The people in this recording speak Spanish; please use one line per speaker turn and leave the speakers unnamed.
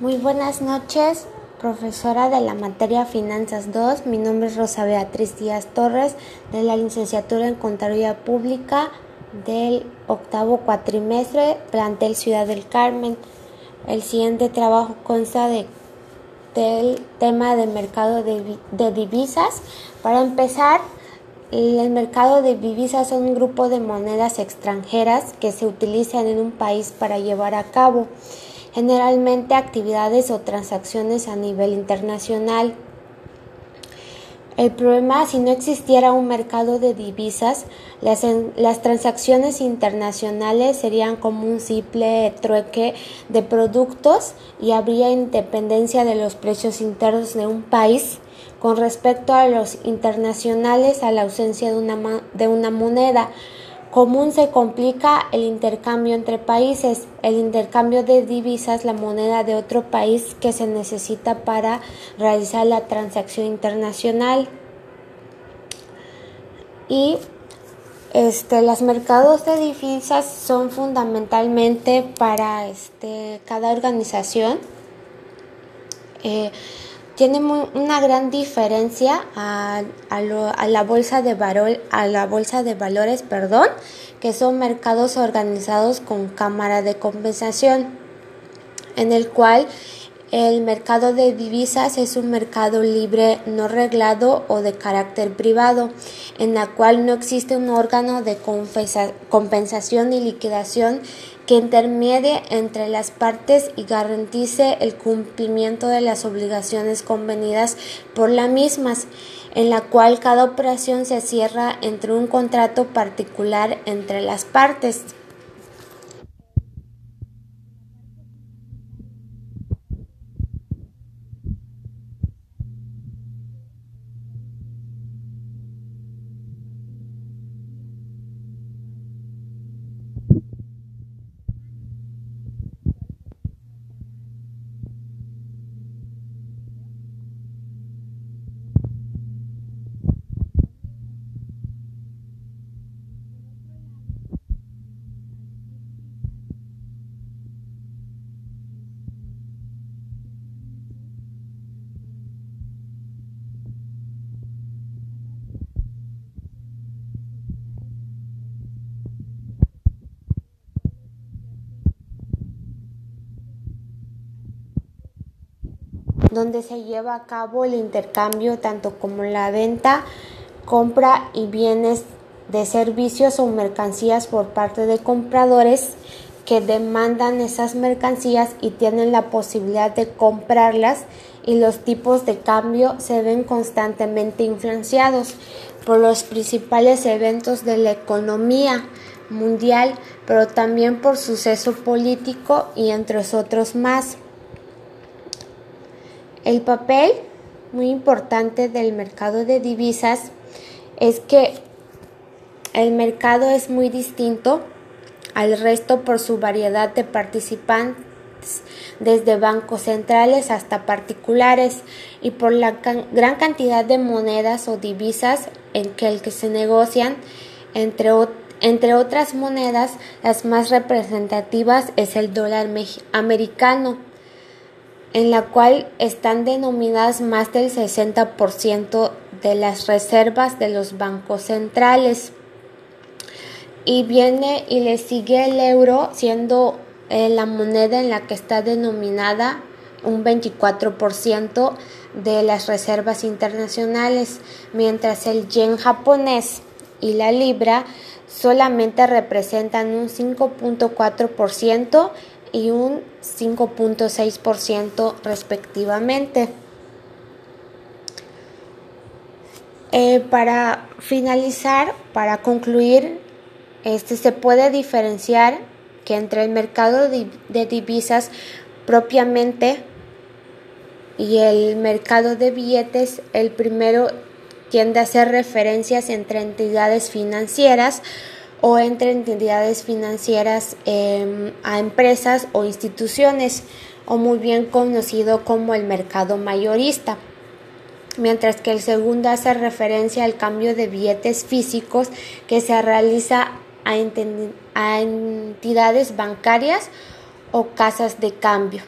Muy buenas noches, profesora de la materia Finanzas 2. Mi nombre es Rosa Beatriz Díaz Torres, de la licenciatura en Contaduría Pública del octavo cuatrimestre, plantel Ciudad del Carmen. El siguiente trabajo consta de, del tema de mercado de, de divisas. Para empezar, el mercado de divisas son un grupo de monedas extranjeras que se utilizan en un país para llevar a cabo generalmente actividades o transacciones a nivel internacional. El problema, si no existiera un mercado de divisas, las, las, transacciones internacionales serían como un simple trueque de productos y habría independencia de los precios internos de un país con respecto a los internacionales a la ausencia de una, de una moneda común se complica el intercambio entre países, el intercambio de divisas, la moneda de otro país que se necesita para realizar la transacción internacional. Y este, los mercados de divisas son fundamentalmente para este, cada organización. Eh, tiene una gran diferencia a, la bolsa de a la bolsa de valores, perdón, que son mercados organizados con cámara de compensación, en el cual el mercado de divisas es un mercado libre, no reglado o de carácter privado, en la cual no existe un órgano de compensación y liquidación que intermedie entre las partes y garantice el cumplimiento de las obligaciones convenidas por las mismas, en la cual cada operación se cierra entre un contrato particular entre las partes. Donde se lleva a cabo el intercambio tanto como la venta, compra y bienes de servicios o mercancías por parte de compradores que demandan esas mercancías y tienen la posibilidad de comprarlas y los tipos de cambio se ven constantemente influenciados por los principales eventos de la economía mundial, pero también por suceso político y entre otros más. El papel muy importante del mercado de divisas es que el mercado es muy distinto al resto por su variedad de participantes, desde bancos centrales hasta particulares, y por la gran cantidad de monedas o divisas en que el que se negocian, entre, entre otras monedas, las más representativas es el dólar americano en la cual están denominadas más del 60% de las reservas de los bancos centrales. Y viene y le sigue el euro siendo eh, la moneda en la que está denominada un 24% de las reservas internacionales, mientras el yen japonés y la libra solamente representan un 5.4% y un 5.6% respectivamente. Eh, para finalizar, para concluir, este, se puede diferenciar que entre el mercado de divisas propiamente y el mercado de billetes, el primero tiende a hacer referencias entre entidades financieras, o entre entidades financieras em, a empresas o instituciones, o muy bien conocido como el mercado mayorista. Mientras que el segundo hace referencia al cambio de billetes físicos que se realiza a, a entidades bancarias o casas de cambio.